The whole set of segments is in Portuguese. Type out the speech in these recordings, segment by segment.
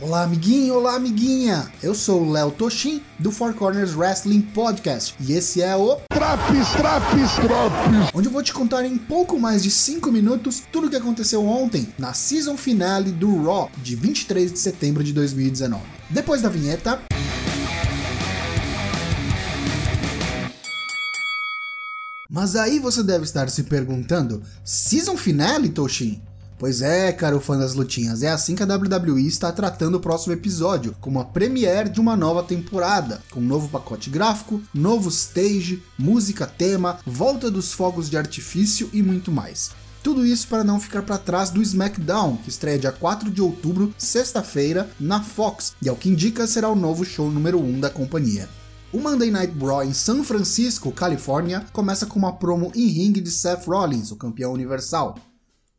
Olá, amiguinho, olá, amiguinha! Eu sou o Léo Toshin, do Four Corners Wrestling Podcast, e esse é o Traps, Traps, Traps! Onde eu vou te contar em pouco mais de 5 minutos tudo o que aconteceu ontem na season finale do Raw, de 23 de setembro de 2019. Depois da vinheta. Mas aí você deve estar se perguntando: Season Finale, Toshin? Pois é, caro fã das lutinhas, é assim que a WWE está tratando o próximo episódio, como a premiere de uma nova temporada, com novo pacote gráfico, novo stage, música tema, volta dos fogos de artifício e muito mais. Tudo isso para não ficar para trás do SmackDown, que estreia dia 4 de outubro, sexta-feira, na Fox, e ao que indica será o novo show número 1 da companhia. O Monday Night Raw em São Francisco, Califórnia, começa com uma promo em ringue de Seth Rollins, o campeão universal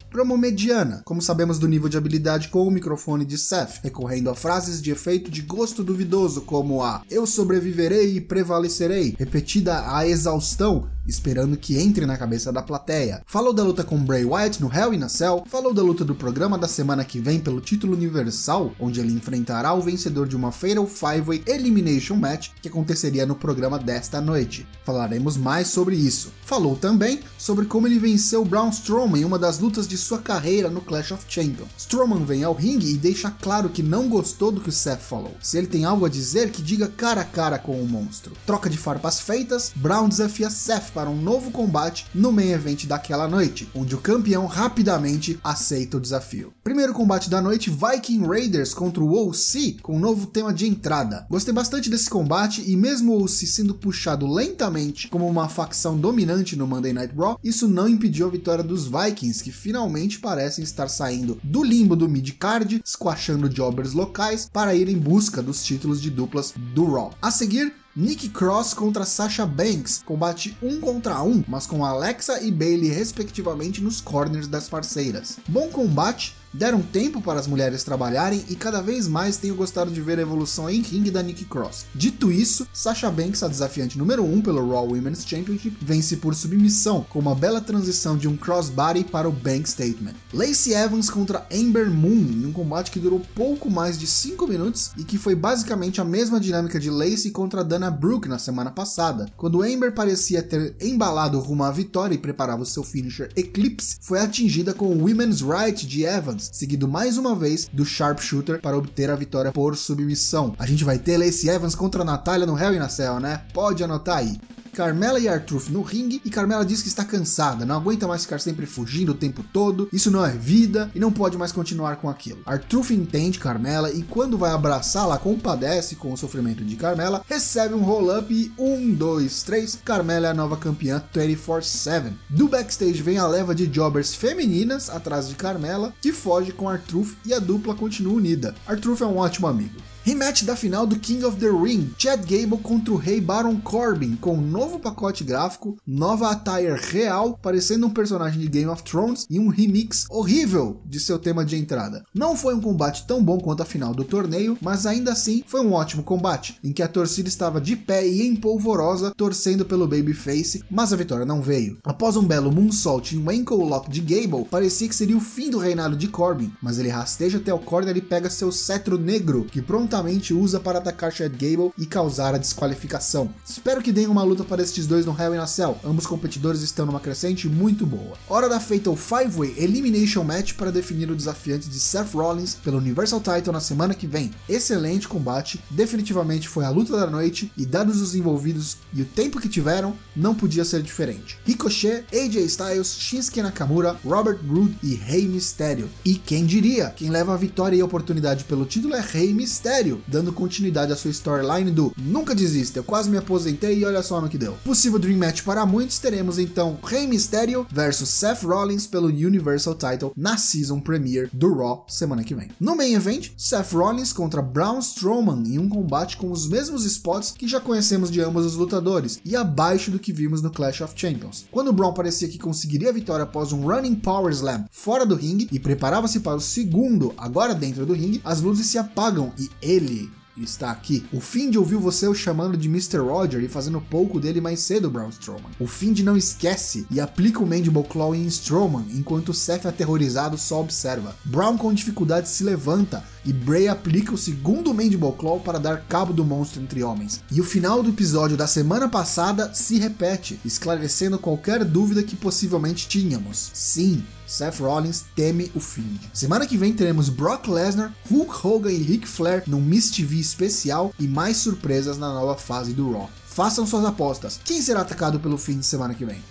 promo mediana, como sabemos do nível de habilidade com o microfone de Seth, recorrendo a frases de efeito de gosto duvidoso como a eu sobreviverei e prevalecerei, repetida a exaustão, esperando que entre na cabeça da plateia. Falou da luta com Bray Wyatt no Hell in a Cell, falou da luta do programa da semana que vem pelo título universal, onde ele enfrentará o vencedor de uma Fatal 5-Way Elimination Match que aconteceria no programa desta noite. Falaremos mais sobre isso. Falou também sobre como ele venceu Braun Strowman em uma das lutas de sua carreira no Clash of Champions. Strowman vem ao ringue e deixa claro que não gostou do que o Seth falou. Se ele tem algo a dizer, que diga cara a cara com o monstro. Troca de farpas feitas, Brown desafia Seth para um novo combate no main event daquela noite, onde o campeão rapidamente aceita o desafio. Primeiro combate da noite, Viking Raiders contra o OC, com um novo tema de entrada. Gostei bastante desse combate e mesmo o OC sendo puxado lentamente como uma facção dominante no Monday Night Raw, isso não impediu a vitória dos Vikings, que finalmente parecem estar saindo do limbo do mid-card, squashando jobbers locais para ir em busca dos títulos de duplas do Raw. A seguir, Nikki Cross contra Sasha Banks, combate um contra um, mas com Alexa e Bailey respectivamente nos corners das parceiras. Bom combate, deram tempo para as mulheres trabalharem e cada vez mais tenho gostado de ver a evolução em ringue da Nikki Cross. Dito isso, Sasha Banks, a desafiante número 1 um pelo Raw Women's Championship, vence por submissão, com uma bela transição de um crossbody para o Bank Statement. Lacey Evans contra Ember Moon, em um combate que durou pouco mais de 5 minutos e que foi basicamente a mesma dinâmica de Lacey contra Dana Brooke na semana passada. Quando Ember parecia ter embalado rumo à vitória e preparava o seu finisher Eclipse, foi atingida com o Women's Right de Evans Seguido mais uma vez do Sharpshooter para obter a vitória por submissão. A gente vai ter Lacey Evans contra a Natália no Hell in a Cell, né? Pode anotar aí. Carmela e Artruth no ringue e Carmela diz que está cansada, não aguenta mais ficar sempre fugindo o tempo todo, isso não é vida e não pode mais continuar com aquilo. Artruth entende Carmela e quando vai abraçá-la compadece com o sofrimento de Carmela, recebe um roll-up e 1, 2, 3, Carmela é a nova campeã 24-7. Do backstage vem a leva de jobbers femininas atrás de Carmela, que foge com Artruth e a dupla continua unida. Artruth é um ótimo amigo. Rematch da final do King of the Ring, Chad Gable contra o Rei Baron Corbin, com um novo pacote gráfico, nova attire real, parecendo um personagem de Game of Thrones e um remix horrível de seu tema de entrada. Não foi um combate tão bom quanto a final do torneio, mas ainda assim foi um ótimo combate, em que a torcida estava de pé e em polvorosa torcendo pelo Babyface, mas a vitória não veio. Após um belo moonsault em um ankle lock de Gable, parecia que seria o fim do reinado de Corbin, mas ele rasteja até o corner e pega seu cetro negro, que prontamente prontamente usa para atacar Chad Gable e causar a desqualificação. Espero que deem uma luta para estes dois no Hell in a Cell, ambos competidores estão numa crescente muito boa. Hora da Fatal 5-Way Elimination Match para definir o desafiante de Seth Rollins pelo Universal Title na semana que vem. Excelente combate, definitivamente foi a luta da noite e dados os envolvidos e o tempo que tiveram, não podia ser diferente. Ricochet, AJ Styles, Shinsuke Nakamura, Robert Roode e Rey Mysterio. E quem diria, quem leva a vitória e a oportunidade pelo título é Rey Mysterio Dando continuidade à sua storyline do Nunca desista, eu quase me aposentei e olha só no que deu. Possível Dream Match para muitos, teremos então Rey Mysterio versus Seth Rollins pelo Universal Title na Season Premiere do Raw semana que vem. No Main Event, Seth Rollins contra Braun Strowman em um combate com os mesmos spots que já conhecemos de ambos os lutadores e abaixo do que vimos no Clash of Champions. Quando Braun parecia que conseguiria a vitória após um Running Power Slam fora do ringue e preparava-se para o segundo, agora dentro do ringue, as luzes se apagam e ele está aqui. O fim de ouvir você o chamando de Mr. Roger e fazendo pouco dele mais cedo, Braun Strowman. O fim de não esquece e aplica o Mandible Claw em Strowman, enquanto Seth aterrorizado só observa. Brown com dificuldade se levanta, e Bray aplica o segundo Mandible Claw para dar cabo do monstro entre homens. E o final do episódio da semana passada se repete, esclarecendo qualquer dúvida que possivelmente tínhamos. Sim, Seth Rollins teme o fim. Semana que vem teremos Brock Lesnar, Hulk Hogan e Ric Flair num Miss TV especial e mais surpresas na nova fase do Raw. Façam suas apostas. Quem será atacado pelo fim de semana que vem?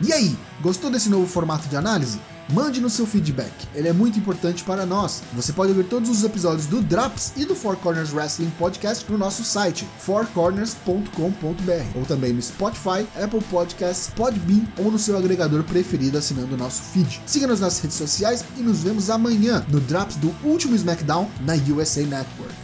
E aí, gostou desse novo formato de análise? Mande no seu feedback, ele é muito importante para nós. Você pode ouvir todos os episódios do Drops e do Four Corners Wrestling Podcast no nosso site, fourcorners.com.br, ou também no Spotify, Apple Podcasts, Podbean ou no seu agregador preferido assinando o nosso feed. Siga-nos nas redes sociais e nos vemos amanhã no Drops do último SmackDown na USA Network.